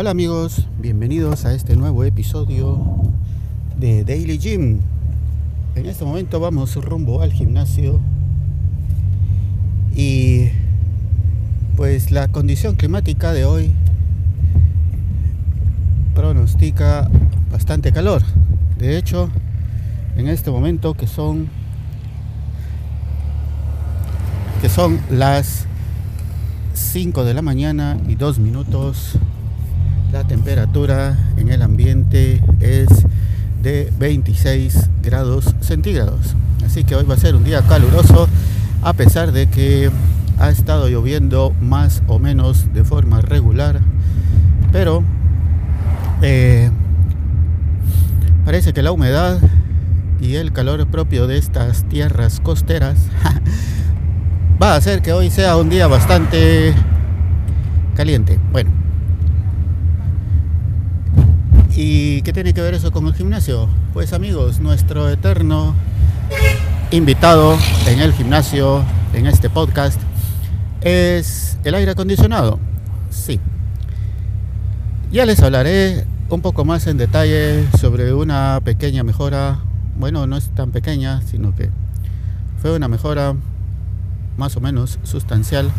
Hola amigos, bienvenidos a este nuevo episodio de Daily Gym. En este momento vamos rumbo al gimnasio y pues la condición climática de hoy pronostica bastante calor. De hecho, en este momento que son que son las 5 de la mañana y 2 minutos la temperatura en el ambiente es de 26 grados centígrados así que hoy va a ser un día caluroso a pesar de que ha estado lloviendo más o menos de forma regular pero eh, parece que la humedad y el calor propio de estas tierras costeras va a hacer que hoy sea un día bastante caliente. Bueno. ¿Y qué tiene que ver eso con el gimnasio? Pues amigos, nuestro eterno invitado en el gimnasio, en este podcast, es el aire acondicionado. Sí. Ya les hablaré un poco más en detalle sobre una pequeña mejora. Bueno, no es tan pequeña, sino que fue una mejora más o menos sustancial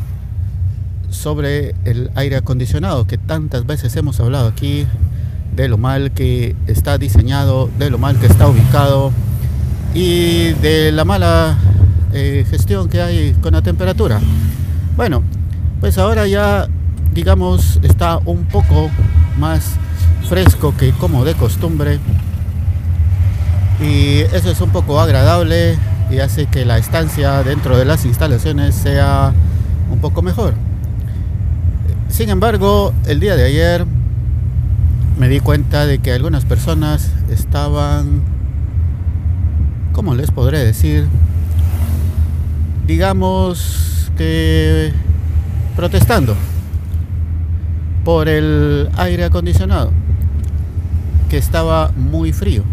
sobre el aire acondicionado que tantas veces hemos hablado aquí de lo mal que está diseñado, de lo mal que está ubicado y de la mala eh, gestión que hay con la temperatura. Bueno, pues ahora ya digamos está un poco más fresco que como de costumbre y eso es un poco agradable y hace que la estancia dentro de las instalaciones sea un poco mejor. Sin embargo, el día de ayer me di cuenta de que algunas personas estaban, ¿cómo les podré decir? Digamos que protestando por el aire acondicionado, que estaba muy frío.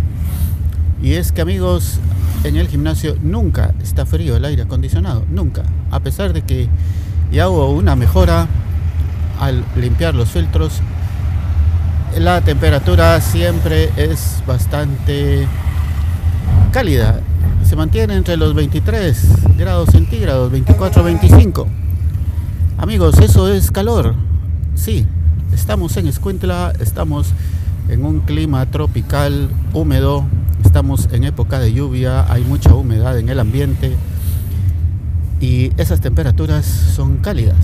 Y es que amigos, en el gimnasio nunca está frío el aire acondicionado, nunca. A pesar de que ya hubo una mejora al limpiar los filtros, la temperatura siempre es bastante cálida. Se mantiene entre los 23 grados centígrados, 24, 25. Amigos, eso es calor. Sí, estamos en Escuintla, estamos en un clima tropical húmedo, Estamos en época de lluvia, hay mucha humedad en el ambiente y esas temperaturas son cálidas.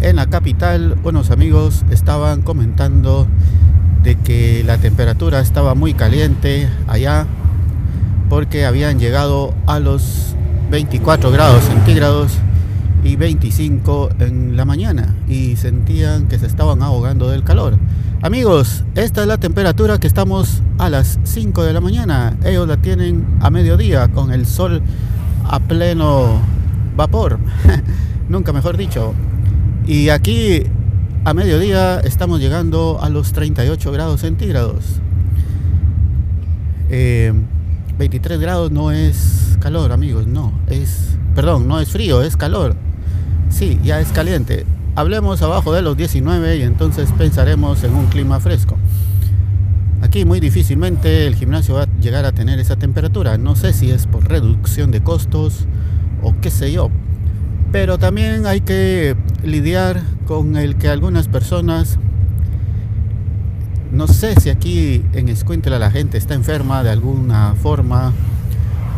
En la capital, unos amigos estaban comentando de que la temperatura estaba muy caliente allá porque habían llegado a los 24 grados centígrados y 25 en la mañana y sentían que se estaban ahogando del calor. Amigos, esta es la temperatura que estamos a las 5 de la mañana. Ellos la tienen a mediodía con el sol a pleno vapor. Nunca mejor dicho. Y aquí a mediodía estamos llegando a los 38 grados centígrados. 23 eh, grados no es calor, amigos, no. Es, perdón, no es frío, es calor. Sí, ya es caliente hablemos abajo de los 19 y entonces pensaremos en un clima fresco. Aquí muy difícilmente el gimnasio va a llegar a tener esa temperatura. No sé si es por reducción de costos o qué sé yo. Pero también hay que lidiar con el que algunas personas, no sé si aquí en Escuintla la gente está enferma de alguna forma,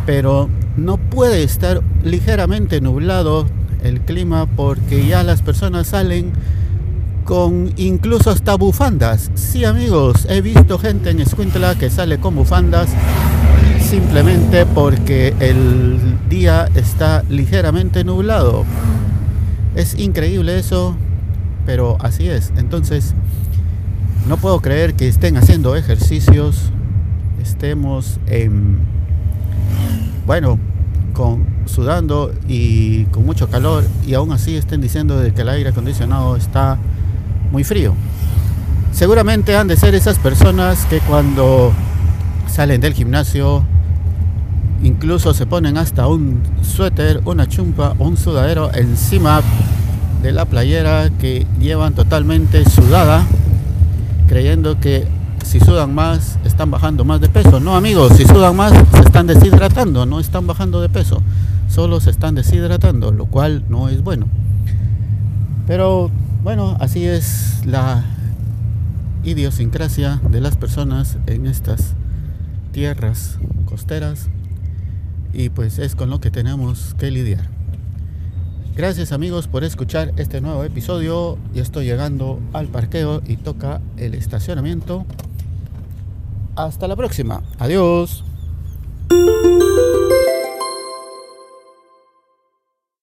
pero no puede estar ligeramente nublado el clima porque ya las personas salen con incluso hasta bufandas. Sí amigos, he visto gente en Escuintla que sale con bufandas simplemente porque el día está ligeramente nublado. Es increíble eso, pero así es. Entonces, no puedo creer que estén haciendo ejercicios, estemos en, bueno, sudando y con mucho calor y aún así estén diciendo que el aire acondicionado está muy frío. Seguramente han de ser esas personas que cuando salen del gimnasio incluso se ponen hasta un suéter, una chumpa un sudadero encima de la playera que llevan totalmente sudada, creyendo que si sudan más están bajando más de peso. No amigos, si sudan más se están deshidratando, no están bajando de peso, solo se están deshidratando, lo cual no es bueno. Pero bueno, así es la idiosincrasia de las personas en estas tierras costeras y pues es con lo que tenemos que lidiar. Gracias amigos por escuchar este nuevo episodio. Ya estoy llegando al parqueo y toca el estacionamiento. Hasta la próxima. Adiós.